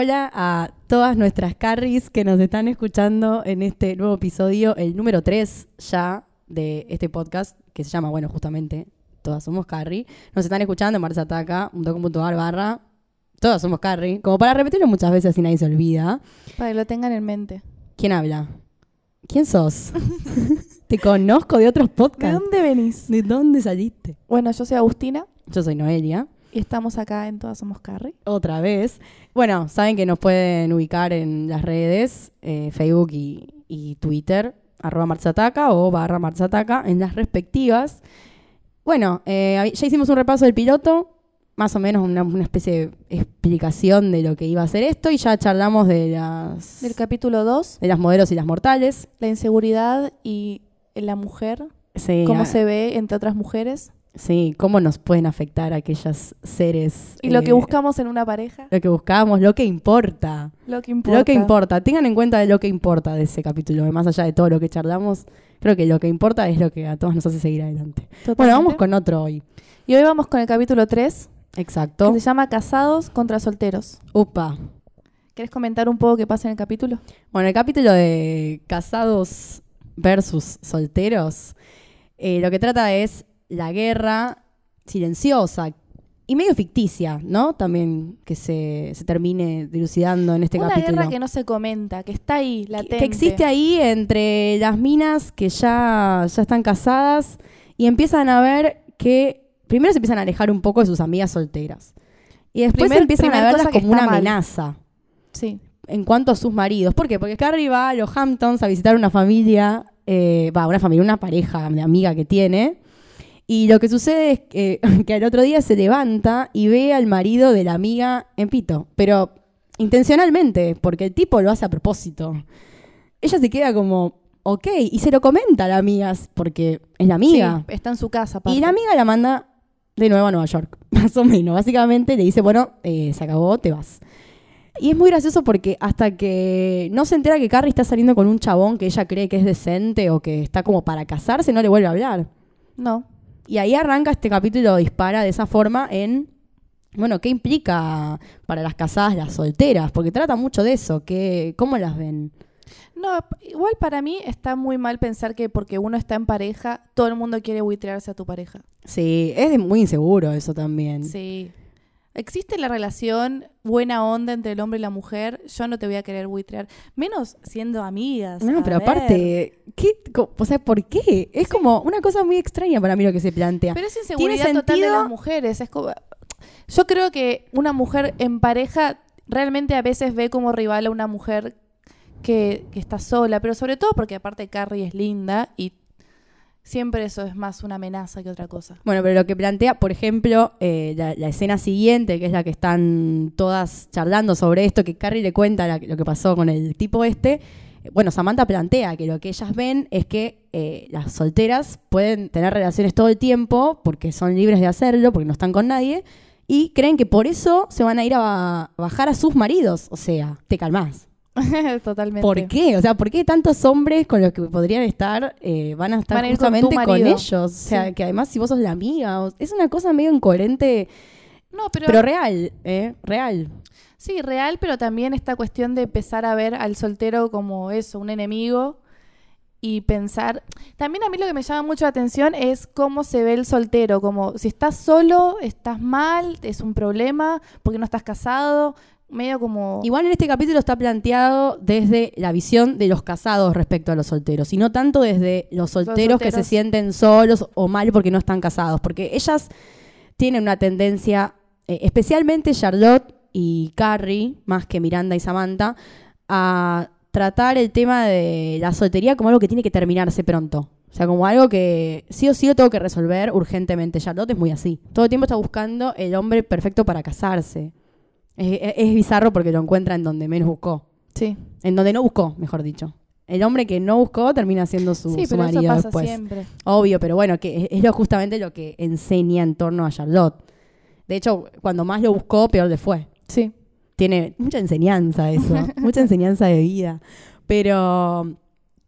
Hola a todas nuestras carries que nos están escuchando en este nuevo episodio, el número 3 ya de este podcast, que se llama, bueno, justamente, Todas Somos Carrie. Nos están escuchando en marsataca.com.ar barra Todas Somos Carrie, como para repetirlo muchas veces y nadie se olvida. Para que lo tengan en mente. ¿Quién habla? ¿Quién sos? Te conozco de otros ¿De podcasts. dónde venís? ¿De dónde saliste? Bueno, yo soy Agustina Yo soy Noelia. Y estamos acá en Todas Somos Carrie. otra vez. Bueno, saben que nos pueden ubicar en las redes, eh, Facebook y, y Twitter, arroba Marzataca o barra Marzataca, en las respectivas. Bueno, eh, ya hicimos un repaso del piloto, más o menos una, una especie de explicación de lo que iba a ser esto, y ya charlamos de las, Del capítulo 2, de las modelos y las mortales. la inseguridad y la mujer, Sí, cómo ah, se ve entre otras mujeres sí, cómo nos pueden afectar aquellos seres. y lo que eh, buscamos en una pareja, Lo que buscábamos, lo que importa. lo que importa. Lo que importa, tengan en cuenta lo que importa de ese capítulo, más allá de todo lo que charlamos, creo que lo que importa es lo que a todos nos hace seguir adelante. Bueno, Totalmente. vamos con otro hoy. Y hoy vamos con el capítulo 3, Exacto. que se llama Casados contra Solteros. Upa. ¿Querés comentar un poco qué pasa en el capítulo? Bueno, el capítulo de casados versus solteros, eh, lo que trata es la guerra silenciosa y medio ficticia, ¿no? También que se, se termine dilucidando en este una capítulo. guerra que no se comenta, que está ahí, que- latente. que existe ahí entre las minas que ya, ya están casadas y empiezan a ver que primero se empiezan a alejar un poco de sus amigas solteras. Y después Primer- empiezan a verlas que como una mal. amenaza Sí. en cuanto a sus maridos. ¿Por qué? Porque Carrie va a los Hamptons a visitar una familia, eh, va, una familia, una pareja de amiga que tiene. Y lo que sucede es que, que al otro día se levanta y ve al marido de la amiga en pito. Pero intencionalmente, porque el tipo lo hace a propósito. Ella se queda como, ok, y se lo comenta a la amiga, porque es la amiga. Sí, está en su casa. Y la amiga la manda de nuevo a Nueva York, más o menos. Básicamente le dice, bueno, eh, se acabó, te vas. Y es muy gracioso porque hasta que no se entera que Carrie está saliendo con un chabón que ella cree que es decente o que está como para casarse, no le vuelve a hablar. No. Y ahí arranca este capítulo, dispara de esa forma en, bueno, ¿qué implica para las casadas las solteras? Porque trata mucho de eso, que, ¿cómo las ven? No, igual para mí está muy mal pensar que porque uno está en pareja, todo el mundo quiere buitrearse a tu pareja. Sí, es muy inseguro eso también. Sí. Existe la relación buena onda entre el hombre y la mujer, yo no te voy a querer buitrear, menos siendo amigas. No, pero ver. aparte, ¿qué? Co- O sea, ¿por qué? Es como una cosa muy extraña para mí lo que se plantea. Pero es inseguridad total de las mujeres. Es como... Yo creo que una mujer en pareja realmente a veces ve como rival a una mujer que, que está sola, pero sobre todo porque aparte Carrie es linda y siempre eso es más una amenaza que otra cosa. Bueno, pero lo que plantea, por ejemplo, eh, la, escena siguiente, que es la que están todas charlando sobre esto, que Carrie le cuenta la- lo que pasó con el tipo este. eh, Bueno, Samantha plantea que lo que ellas ven es que eh, las solteras pueden tener relaciones todo el tiempo porque son libres de hacerlo, porque no están con nadie, y creen que por eso se van a ir a ba- bajar a sus maridos. O sea, te calmás. Totalmente. ¿Por qué? O sea, ¿por qué tantos hombres con los que podrían estar eh, van a estar Van a ir con tu justamente con, ellos? O sea, Sí. que además si vos sos la amiga, es una cosa medio incoherente, No, pero, pero, real, ¿eh? Real. sí, real, pero también esta cuestión de empezar a ver al soltero como eso, un enemigo y pensar. También a mí lo que me llama mucho la atención es cómo se ve el soltero, como si estás solo, estás mal, es un problema, porque no estás casado, medio como Igual en este capítulo está planteado desde la visión de los casados respecto a los solteros, y no tanto desde los solteros, que se sienten solos o mal porque no están casados, porque ellas tienen una tendencia, eh, especialmente Charlotte y Carrie, más que Miranda y Samantha, a tratar el tema de la soltería como algo que tiene que terminarse pronto. O sea, como algo que sí o sí lo tengo que resolver urgentemente. Charlotte es muy así. Todo el tiempo está buscando el hombre perfecto para casarse. Es, es- bizarro porque lo encuentra en donde menos buscó. sí, En donde no buscó, mejor dicho. El hombre que no buscó termina siendo su, sí, su pero eso marido pasa después. siempre. Obvio, pero bueno, que es, es lo, justamente lo que enseña en torno a Charlotte. De hecho, cuando más lo buscó, peor le fue. Sí. Tiene mucha enseñanza eso, mucha enseñanza de vida. Pero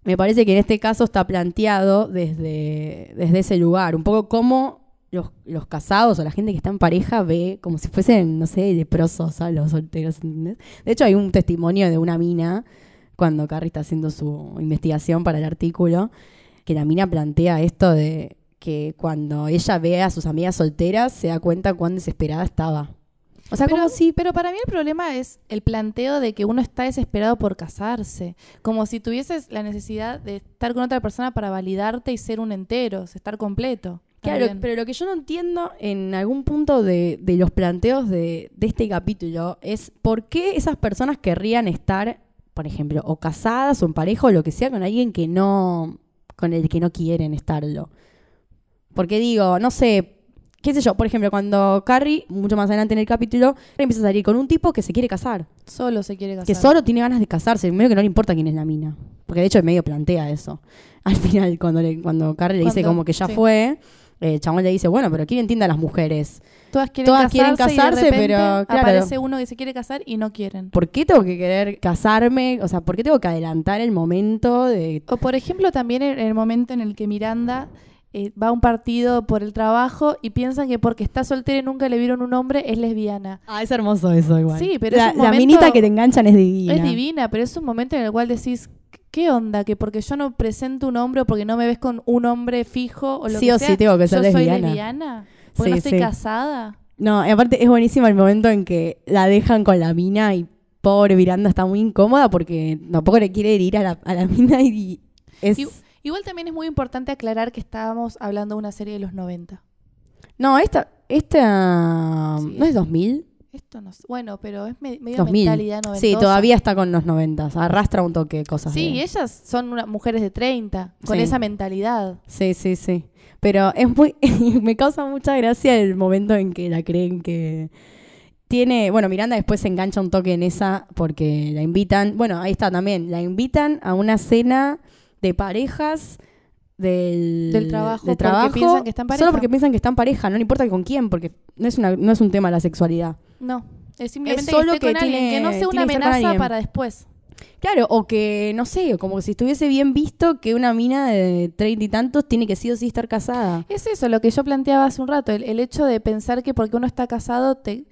me parece que en este caso está planteado desde, desde ese lugar, un poco cómo los, los casados o la gente que está en pareja ve como si fuesen, no sé, leprosos a los solteros, ¿entendés? De hecho, hay un testimonio de una mina cuando Carrie está haciendo su investigación para el artículo, que la mina plantea esto de que cuando ella ve a sus amigas solteras se da cuenta cuán desesperada estaba. O sea, pero, como si pero para mí el problema es el planteo de que uno está desesperado por casarse. Como si tuvieses la necesidad de estar con otra persona para validarte y ser un entero, estar completo. Claro, También. pero lo que yo no entiendo en algún punto de, de los planteos de, de este capítulo es por qué esas personas querrían estar, por ejemplo, o casadas o en pareja o lo que sea con alguien que no, con el que no quieren estarlo. Porque digo, no sé, qué sé yo, por ejemplo, cuando Carrie, mucho más adelante en el capítulo, empieza a salir con un tipo que se quiere casar, Solo se quiere casar. que solo tiene ganas de casarse, medio que no le importa quién es la mina. Porque de hecho medio plantea eso. Al final, cuando, le, cuando Carrie le dice como que ya sí. fue, el chabón le dice, bueno, pero ¿quién entiende a las mujeres? Todas quieren Todas casarse, quieren y de casarse, pero, claro. aparece uno que se quiere casar y no quieren. ¿Por qué tengo que querer casarme? O sea, ¿por qué tengo que adelantar el momento de... O por ejemplo también en el momento en el que Miranda eh, va a un partido por el trabajo y piensan que porque está soltera y nunca le vieron un hombre es lesbiana. Ah, es hermoso eso igual. Sí, pero la, es un la minita que te enganchan es divina. Es divina, pero es un momento en el cual decís, ¿qué onda? Que porque yo no presento un hombre o porque no me ves con un hombre fijo o lo Sí que o sea, sí tengo que ser yo soy lesbiana. Porque Sí, no estoy sí. casada. No, y aparte es buenísimo el momento en que la dejan con la mina y pobre Miranda está muy incómoda porque tampoco le quiere herir a la, a la mina y es... Y- Igual también es muy importante aclarar que estábamos hablando de una serie de los 90. No, esta... esta Sí. ¿No es 2000? Esto no sé. Bueno, pero es me- medio 2000. mentalidad noventosa. Sí, todavía está con los 90. Arrastra un toque de cosas. Sí, de- ellas son una- mujeres de 30, con Sí. esa mentalidad. Sí, sí, sí. Pero es muy. me causa mucha gracia el momento en que la creen que. Tiene. Bueno, Miranda después se engancha un toque en esa porque la invitan. Bueno, ahí está también. La invitan a una cena de parejas del, Del trabajo, del porque trabajo, piensan que están pareja. Solo porque piensan que están pareja. No le importa con quién, porque no es, una, no es un tema la sexualidad. No, es simplemente Es solo que esté que con alguien, que no sea una amenaza para después. Claro, o que, no sé, como si estuviese bien visto que una mina de treinta y tantos tiene que sí o sí estar casada. Es eso lo que yo planteaba hace un rato, el, el hecho de pensar que porque uno está casado te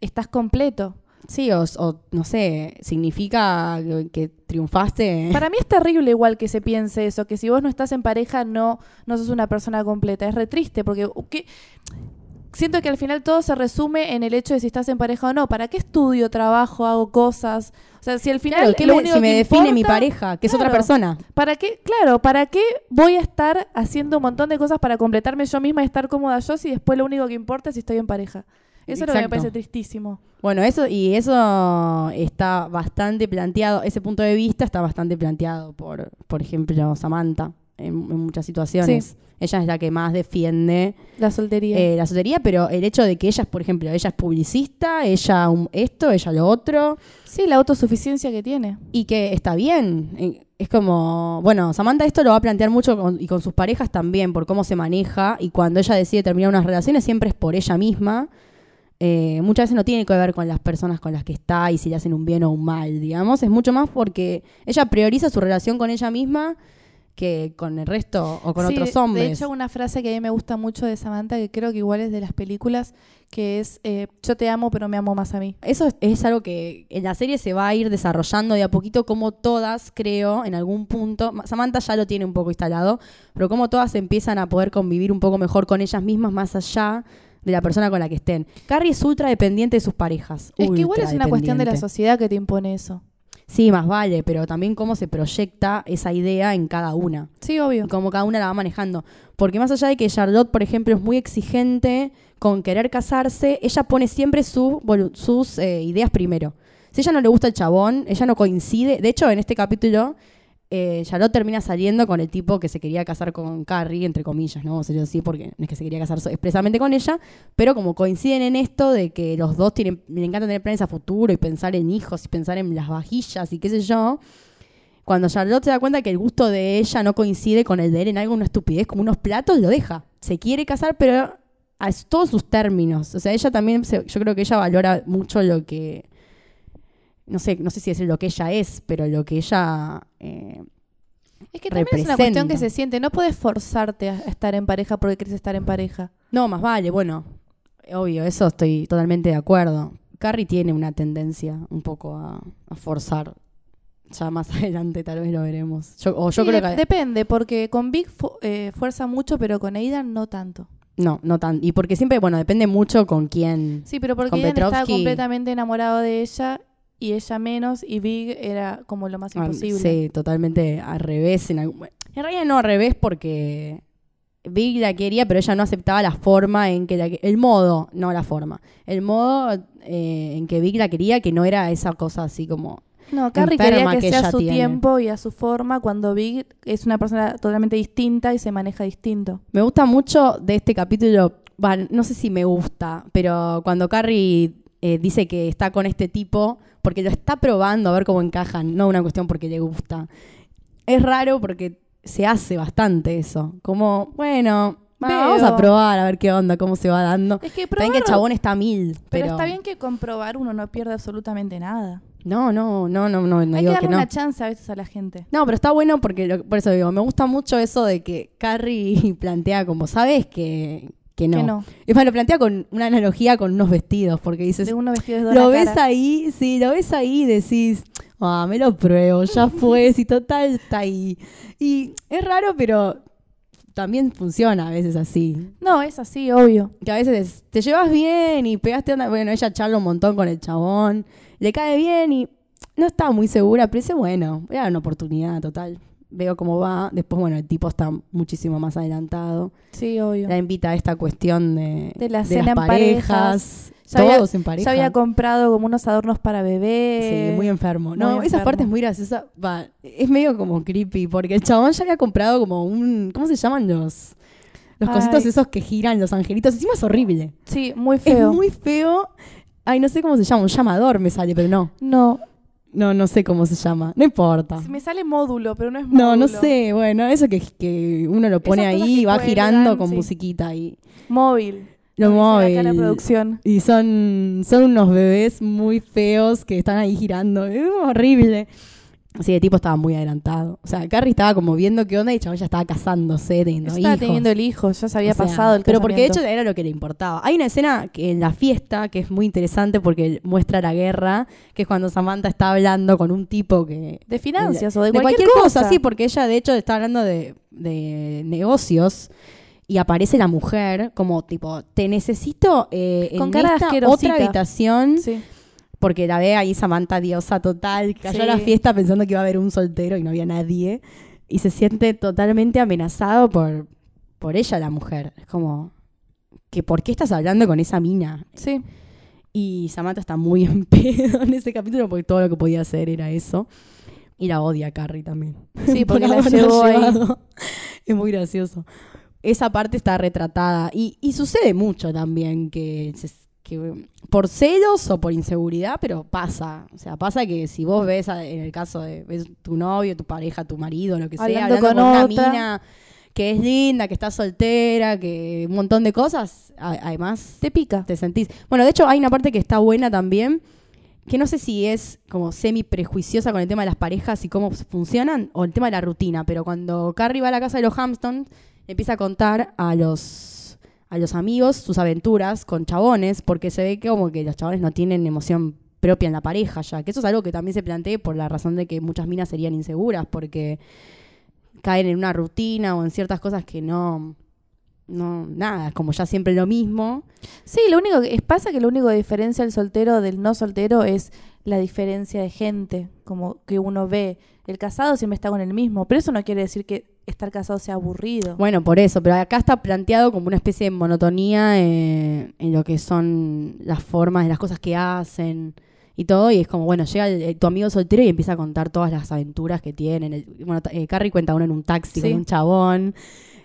estás completo. Sí, o, o, no sé, significa que, triunfaste. Para mí es terrible igual que se piense eso, que si vos no estás en pareja no, no sos una persona completa. Es re triste porque ¿qué? siento que al final todo se resume en el hecho de si estás en pareja o no. ¿Para qué estudio, trabajo, hago cosas? O sea, si al final Claro, ¿qué lo único si me que define mi pareja, que es otra persona. ¿Para qué? Claro, ¿para qué voy a estar haciendo un montón de cosas para completarme yo misma y estar cómoda yo si después lo único que importa es si estoy en pareja? Eso es lo que me parece tristísimo. Bueno, eso y eso está bastante planteado, ese punto de vista está bastante planteado por, por ejemplo, Samantha en, en muchas situaciones. Ella es la que más defiende La soltería. eh, la soltería, pero el hecho de que ella, por ejemplo, ella es publicista, ella un- esto, ella lo otro, sí, la autosuficiencia que tiene. y que está bien. Eh, Es como, bueno, Samantha esto lo va a plantear mucho con- y con sus parejas también, por cómo se maneja, y cuando ella decide terminar unas relaciones siempre es por ella misma. Eh, muchas veces no tiene que ver con las personas con las que está y si le hacen un bien o un mal, digamos. Es mucho más porque ella prioriza su relación con ella misma que con el resto o con Sí, otros hombres. De hecho, una frase que a mí me gusta mucho de Samantha, que creo que igual es de las películas, que es eh, yo te amo pero me amo más a mí. Eso es, es algo que en la serie se va a ir desarrollando de a poquito, como todas, creo, en algún punto. Ma- Samantha ya lo tiene un poco instalado, pero como todas empiezan a poder convivir un poco mejor con ellas mismas, más allá de la persona con la que estén. Carrie es ultra dependiente de sus parejas. Es que igual es una cuestión de la sociedad que te impone eso. Sí, más vale, pero también cómo se proyecta esa idea en cada una Sí, obvio. y cómo cada una la va manejando. Porque más allá de que Charlotte, por ejemplo, es muy exigente con querer casarse, ella pone siempre su sus eh, ideas primero. Si a ella no le gusta el chabón, ella no coincide. De hecho, en este capítulo, eh, termina saliendo con el tipo que se quería casar con Carrie, entre comillas, ¿no? Vamos a decirlo así, porque no es que se quería casar expresamente con ella, pero como coinciden en esto de que los dos tienen, le encanta tener planes a futuro y pensar en hijos y pensar en las vajillas y qué sé yo, cuando Charlotte se da cuenta que el gusto de ella no coincide con el de él en algo, una estupidez, como unos platos, lo deja. Se quiere casar, pero a todos sus términos. O sea, ella también, yo creo que ella valora mucho lo que, no sé, no sé si decir lo que ella es, pero lo que ella... eh, Es que también es una cuestión que se siente. No puedes forzarte a estar en pareja porque quieres estar en pareja. No, más vale, bueno, obvio, eso estoy totalmente de acuerdo. Carrie tiene una tendencia un poco a, a forzar. Ya más adelante tal vez lo veremos. Yo, o yo Sí, creo de- que... Depende, porque con Big fu- eh, fuerza mucho, pero con Aidan no tanto. No, no tan. Y porque siempre, bueno, depende mucho con quién. Sí, pero porque Con Aidan estaba completamente enamorado de ella y ella menos, y Big era como lo más Ah, imposible. Sí, totalmente al revés. En, algún- en realidad no al revés porque Big la quería, pero ella no aceptaba la forma en que la el modo, no la forma, el modo eh, en que Big la quería, que no era esa cosa así como No, Carrie quería que, que sea a su tiene. tiempo y a su forma, cuando Big es una persona totalmente distinta y se maneja distinto. Me gusta mucho de este capítulo, va, no sé si me gusta, pero cuando Carrie eh, dice que está con este tipo, porque lo está probando a ver cómo encajan, no una cuestión porque le gusta. Es raro porque se hace bastante eso. Como, bueno, vamos a probar a ver qué onda, cómo se va dando. Es que probar, que el chabón está a mil, pero, pero... está bien que comprobar uno no pierde absolutamente nada. No, no, no, no, no, Hay que digo darle que no. una chance a veces a la gente. No, pero está bueno porque, lo- por eso digo, me gusta mucho eso de que Carrie plantea como, ¿sabes? Que, que no. Que no. Es más, lo plantea con una analogía con unos vestidos, porque dices, De uno vestido de lo ves cara. ahí, sí, lo ves ahí y decís, ah, me lo pruebo, ya fue, si total está ahí. Y es raro, pero también funciona a veces así. No, es así, obvio. Que a veces te llevas bien y pegaste onda. Bueno, ella charla un montón con el chabón, le cae bien y no está muy segura, pero dice, bueno, voy a dar una oportunidad total. Veo cómo va. Después, bueno, el tipo está muchísimo más adelantado. Sí, obvio. La invita a esta cuestión de, De la las cena en parejas. Ya había- todos en pareja. Ya había comprado como unos adornos para bebé. Sí, muy enfermo. muy No, esa parte es muy graciosa. Va, es medio como creepy, porque el chabón ya había comprado como un. ¿Cómo se llaman los? Los Ay. cositos esos que giran, los angelitos. Encima es horrible. Sí, muy feo. Es muy feo. Ay, no sé cómo se llama, un llamador me sale, pero no. No, No, no sé cómo se llama. No importa. me sale módulo, pero no es módulo. No, no sé. Bueno, eso que, que uno lo pone Esas ahí y va girando con sí. musiquita y Móvil. lo dice acá la móvil. producción. Y son, son unos bebés muy feos que están ahí girando. Es horrible. Sí, el tipo estaba muy adelantado. O sea, Carrie estaba como viendo qué onda y chabón ya estaba casándose, teniendo Estaba hijos. teniendo el hijo, ya se había O sea, pasado el Pero porque de hecho era lo que le importaba. Hay una escena que en la fiesta que es muy interesante porque muestra la guerra, que es cuando Samantha está hablando con un tipo que... De finanzas o de, de cualquier, cosa. sí, porque ella de hecho está hablando de, de negocios y aparece la mujer como tipo, te necesito eh, Con en cara de esta otra habitación Sí. Porque la ve ahí Samantha diosa total, cayó Sí. a la fiesta pensando que iba a haber un soltero y no había nadie. Y se siente totalmente amenazado por, por ella, la mujer. Es como, que ¿por qué estás hablando con esa mina? Sí. Y Samantha está muy en pedo en ese capítulo porque todo lo que podía hacer era eso. Y la odia a Carrie también. Sí, Por porque la llevó ahí. Es muy gracioso. Esa parte está retratada. Y, y sucede mucho también que, se- que por celos o por inseguridad, pero pasa. O sea, pasa que si vos ves, a- en el caso de ves tu novio, tu pareja, tu marido, lo que sea, Hablando hablando con con, una mina que es linda, que está soltera, que un montón de cosas, a- además Te pica. te sentís. Bueno, de hecho hay una parte que está buena también, que no sé si es como semi prejuiciosa con el tema de las parejas y cómo funcionan, o el tema de la rutina, pero cuando Carrie va a la casa de los Hamptons, empieza a contar a los, a los amigos sus aventuras con chabones, porque se ve que como que los chabones no tienen emoción propia en la pareja ya, que eso es algo que también se plantea por la razón de que muchas minas serían inseguras, porque caen en una rutina o en ciertas cosas que no... No, nada, como ya siempre lo mismo. Sí, lo único que pasa que lo único que diferencia el soltero del no soltero es la diferencia de gente, como que uno ve. El casado siempre está con el mismo, pero eso no quiere decir que estar casado sea aburrido. Bueno, por eso, pero acá está planteado como una especie de monotonía eh, en lo que son las formas de las cosas que hacen y todo, y es como, bueno, llega el- el- tu amigo soltero y empieza a contar todas las aventuras que tienen. El- bueno, eh, Carrie cuenta uno en un taxi Sí. con un chabón,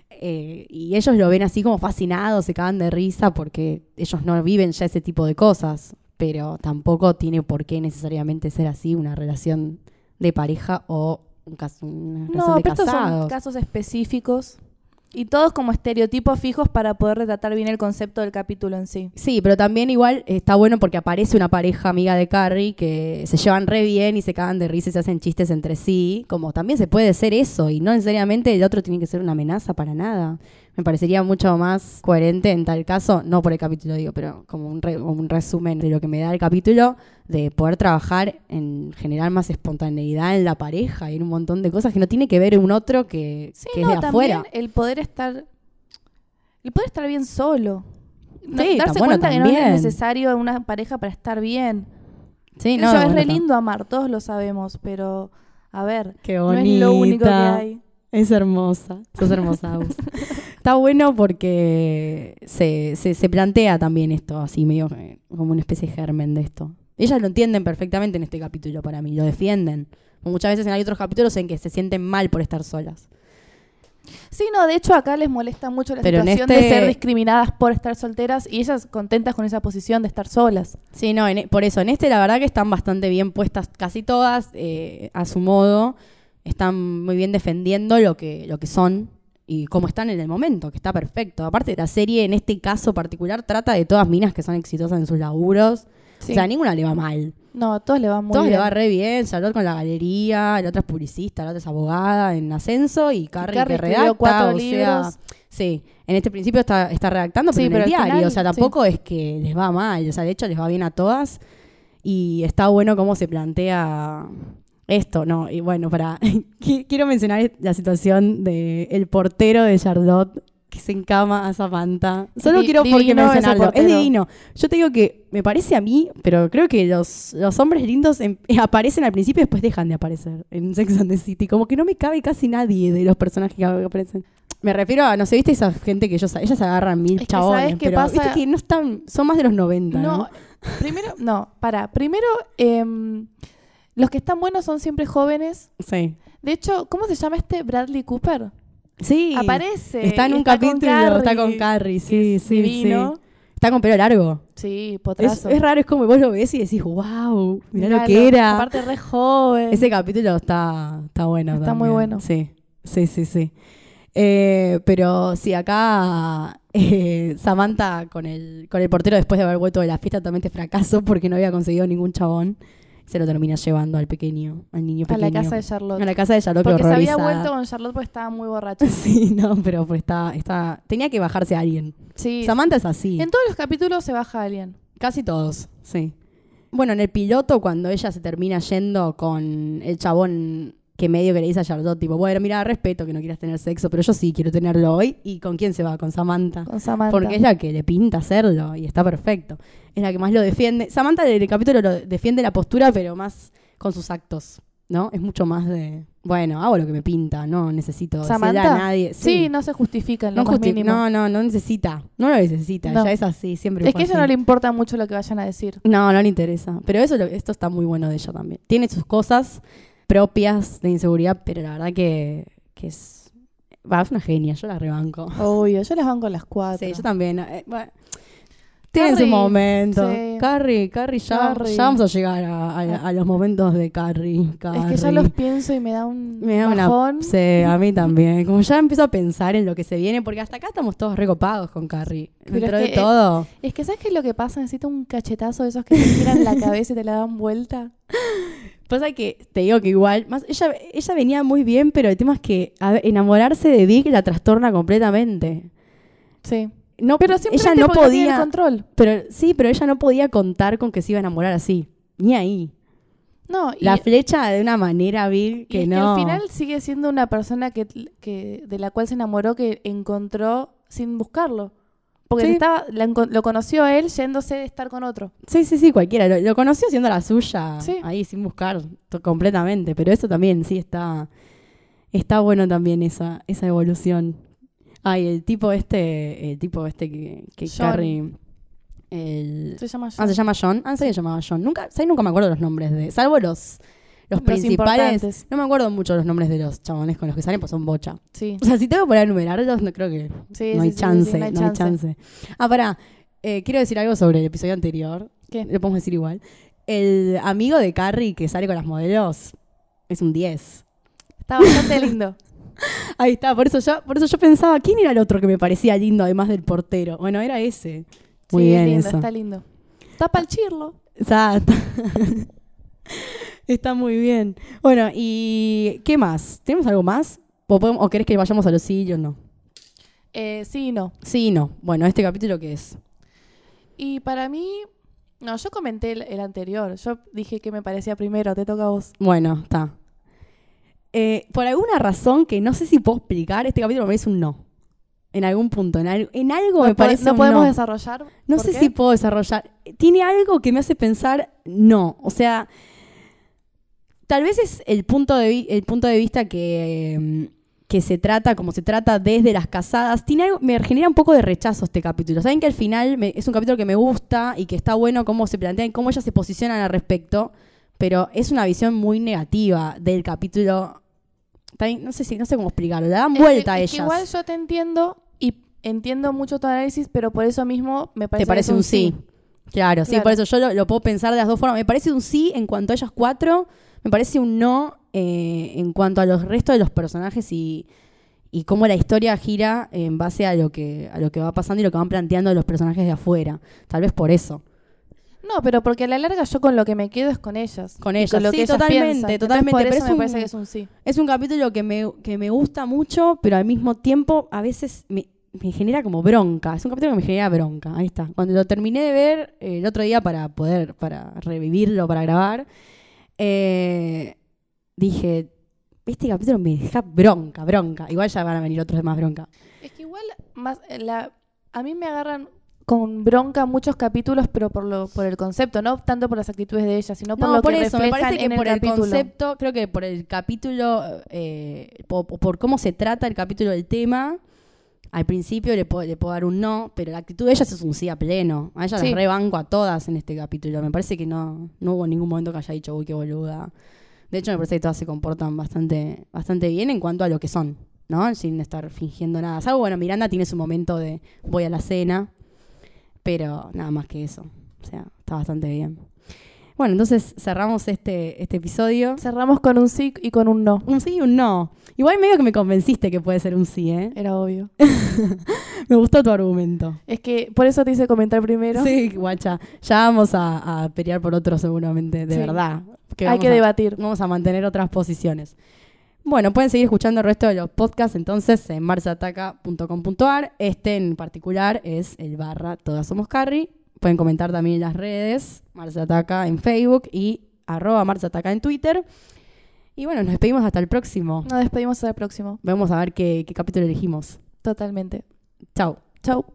eh, y ellos lo ven así como fascinados, se cagan de risa porque ellos no viven ya ese tipo de cosas, pero tampoco tiene por qué necesariamente ser así una relación de pareja o un caso, una relación no, de pero estos son casos específicos y todos como estereotipos fijos para poder retratar bien el concepto del capítulo en sí. Sí, pero también igual está bueno porque aparece una pareja amiga de Carrie que se llevan re bien y se cagan de risa y se hacen chistes entre sí. Como también se puede ser eso y no necesariamente el otro tiene que ser una amenaza para nada. Me parecería mucho más coherente en tal caso, no por el capítulo digo, pero como un, re- como un resumen de lo que me da el capítulo, de poder trabajar en generar más espontaneidad en la pareja y en un montón de cosas que no tiene que ver un otro que, Sí, que no, es de también afuera. el poder estar. El poder estar bien solo. No- Sí, darse bueno, cuenta que no es necesario una pareja para estar bien. Sí, Eso no, es bueno, re lindo amar, todos lo sabemos, pero a ver, Qué no es lo único que hay. Es hermosa, sos hermosa, Agus. Está bueno porque se, se, se plantea también esto, así medio eh, como una especie de germen de esto. Ellas lo entienden perfectamente en este capítulo para mí, lo defienden. Muchas veces hay otros capítulos en que se sienten mal por estar solas. Sí, no, de hecho acá les molesta mucho la Pero situación este- de ser discriminadas por estar solteras y ellas contentas con esa posición de estar solas. Sí, no, en e- por eso, en este la verdad que están bastante bien puestas casi todas, eh, a su modo. Están muy bien defendiendo lo que, lo que son y cómo están en el momento, que está perfecto. Aparte, la serie en este caso particular trata de todas minas que son exitosas en sus laburos. Sí. O sea, a ninguna le va mal. no, a todos le va muy Todos bien. le va re bien. Charlotte con la galería, la otra es publicista, la otra es abogada en ascenso y Carrie, Carrie que escribió redacta. cuatro o sea, sí, en este principio está, está redactando, pero Sí, en pero el diario. final, o sea, sí. tampoco es que les va mal. O sea, de hecho les va bien a todas. Y está bueno cómo se plantea esto, ¿no? Y bueno, para qui- quiero mencionar la situación del el portero de Charlotte que se encama a Samantha. Solo Di- quiero porque mencionarlo. Es divino. Yo te digo que me parece a mí, pero creo que los, los hombres lindos em- aparecen al principio y después dejan de aparecer en Sex and the City. Como que no me cabe casi nadie de los personajes que aparecen. Me refiero a, no sé, viste esa gente que ellos, ellas agarran mil Es que chabones, ¿sabes qué pero pasa? viste que no están, son más de los 90, ¿no? No, primero, no, para. Primero, em, los que están buenos son siempre jóvenes. Sí. De hecho, ¿cómo se llama este Bradley Cooper? Sí. Aparece. Está en un está con capítulo, está con Carrie, sí, sí, divino. sí. Está con pelo largo. Sí, potrazo. es raro, es como vos lo ves y decís, wow, mirá lo que era. Aparte, re joven. Ese capítulo está, está bueno. Está también. muy bueno. Sí, sí, sí, sí. Eh, pero sí, acá eh, Samantha con el, con el portero después de haber vuelto de la fiesta totalmente fracaso porque no había conseguido ningún chabón. Se lo termina llevando al pequeño, al niño a pequeño. la casa de Charlotte. A la casa de Charlotte Porque se había vuelto con Charlotte porque estaba muy borracha. Sí, no, pero pues está, está, tenía que bajarse a alguien. Sí. Samantha es así. En todos los capítulos se baja alguien. Casi todos, sí. Bueno, en el piloto, cuando ella se termina yendo con el chabón que medio que le dice a Charlotte, tipo, bueno, mira, respeto que no quieras tener sexo, pero yo sí quiero tenerlo hoy. ¿Y con quién se va? Con Samantha. Con Samantha. Porque es la que le pinta hacerlo y está perfecto. Es la que más lo defiende. Samantha en el capítulo lo defiende la postura, pero más con sus actos, ¿no? Es mucho más de, bueno, hago lo que me pinta, no necesito Samantha. a nadie. Sí, no se justifica en lo no, más mínimo. no, no, no necesita. No lo necesita. No. Ya es así, siempre es que a ella así. no le importa mucho lo que vayan a decir. No, no le interesa. Pero eso, esto está muy bueno de ella también. Tiene sus cosas propias de inseguridad, pero la verdad que, que es... Va, es una genia, yo la rebanco. Obvio, yo las van con las cuatro. Sí, yo también. eh, bueno, tienen su momento. sí. Carrie, Carrie, ya, Carrie. ya vamos a llegar a, a- a los momentos de Carrie. Es que ya los pienso y me da un Me da una... Sí, a mí también. Como ya empiezo a pensar en lo que se viene, porque hasta acá estamos todos recopados con Carrie. Pero Dentro es de que, todo. Es que ¿sabes qué es lo que pasa? Necesito un cachetazo de esos que te giran la cabeza y te la dan vuelta. Pasa que te digo que igual, más ella, ella venía muy bien, pero el tema es que ver, enamorarse de Vic la trastorna completamente. Sí. No, Pero ella no tiene el podía, control. pero sí, pero ella no podía contar con que se iba a enamorar así, ni ahí. No, y, La flecha de una manera Vic y que es no. al final sigue siendo una persona que, que de la cual se enamoró que encontró sin buscarlo. Porque Sí. estaba, la enco- lo conoció a él yéndose de estar con otro. Sí, sí, sí, cualquiera. Lo, lo conoció siendo la suya, Sí. ahí sin buscar completamente. Pero eso también, sí, está, está bueno también esa, esa evolución. Ay, el tipo este, el tipo este que, que John. Carrie. El, Se llama ah, John. se llama John. Ah, se llamaba John. Nunca, ¿sabes? Nunca me acuerdo los nombres de. Salvo los, los Los principales. No me acuerdo mucho los nombres de los chabones con los que salen, pues son bocha. Sí. O sea, si tengo que poner a enumerarlos, no creo que Sí, no, hay sí, chance, no hay chance. Ah, pará. Eh, quiero decir algo sobre el episodio anterior. ¿Qué? Lo podemos decir igual. El amigo de Carrie que sale con las modelos es un 10. Está bastante lindo. Ahí está, por eso yo, por eso yo pensaba, ¿quién era el otro que me parecía lindo además del portero? Bueno, era ese. Muy sí, bien es lindo, eso. está lindo. Está para el chirlo. Exacto. está muy bien. Bueno, ¿y qué más? ¿Tenemos algo más? ¿O, podemos- o querés que vayamos a los sillos? No. Eh, sí y no. Sí y no. Bueno, ¿este capítulo qué es? Y para mí, no, yo comenté el, el anterior. Yo dije que me parecía primero, te toca a vos. Bueno, está. Eh, por alguna razón que no sé si puedo explicar, este capítulo me parece un no. En algún punto, en, al- en algo me parece no un podemos no. desarrollar. No ¿Por sé qué? si puedo desarrollar. Tiene algo que me hace pensar no. O sea, tal vez es el punto de, vi- el punto de vista que, eh, que se trata, como se trata desde las casadas. Tiene algo, me genera un poco de rechazo este capítulo. Saben que al final me- es un capítulo que me gusta y que está bueno cómo se plantean, cómo ellas se posicionan al respecto. Pero es una visión muy negativa del capítulo. También, no sé si, no sé cómo explicarlo. Le dan Es que- vuelta a es que ellas. igual yo te entiendo y entiendo mucho tu análisis, pero por eso mismo me parece ¿Te parece un sí? Claro, sí, por eso yo lo, lo puedo pensar de las dos formas. Me parece un sí en cuanto a ellas cuatro, me parece un no eh, en cuanto a los restos de los personajes y, y cómo la historia gira en base a lo, que, a lo que va pasando y lo que van planteando los personajes de afuera. Tal vez por eso. No, pero porque a la larga yo con lo que me quedo es con ellas. Con ellas, lo sí, que ellas totalmente, piensan. Totalmente, Por eso me un- parece que es un sí. Es un capítulo que me, que me gusta mucho, pero al mismo tiempo a veces me, me genera como bronca. Es un capítulo que me genera bronca. Ahí está. Cuando lo terminé de ver eh, el otro día para poder, para revivirlo, para grabar, eh, dije, este capítulo me deja bronca, bronca. Igual ya van a venir otros de más bronca. Es que igual más eh, la, a mí me agarran con bronca muchos capítulos, pero por lo por el concepto, no tanto por las actitudes de ellas, sino por No, lo por que eso, me reflejan parece que en el por el capítulo. concepto, creo que por el capítulo, eh, po- po- por, cómo se trata el capítulo del tema, al principio le puedo, le puedo dar un no, pero la actitud de ellas es un sí a pleno. A ellas Sí. las rebanco a todas en este capítulo. Me parece que no, no hubo ningún momento que haya dicho, uy, qué boluda. De hecho, me parece que todas se comportan bastante, bastante bien en cuanto a lo que son, ¿no? Sin estar fingiendo nada. Salvo, bueno, Miranda tiene su momento de voy a la cena, pero nada más que eso. O sea, está bastante bien. Bueno, entonces cerramos este, este episodio. Cerramos con un sí y con un no. Un sí y un no. Igual medio que me convenciste que puede ser un sí, ¿eh? Era obvio. Me gustó tu argumento. Es que por eso te hice comentar primero. Sí, guacha. Ya vamos a, a pelear por otro seguramente, de Sí. verdad. Que Hay que a- debatir. Vamos a mantener otras posiciones. Bueno, pueden seguir escuchando el resto de los podcasts entonces en marsataca.com.ar. Este en particular es el barra Todas Somos Carry. Pueden comentar también en las redes, Marsataca en Facebook y arroba Marsataca en Twitter. Y bueno, nos despedimos hasta el próximo. Nos despedimos hasta el próximo. Vamos a ver qué, qué capítulo elegimos. Totalmente. Chao. Chau.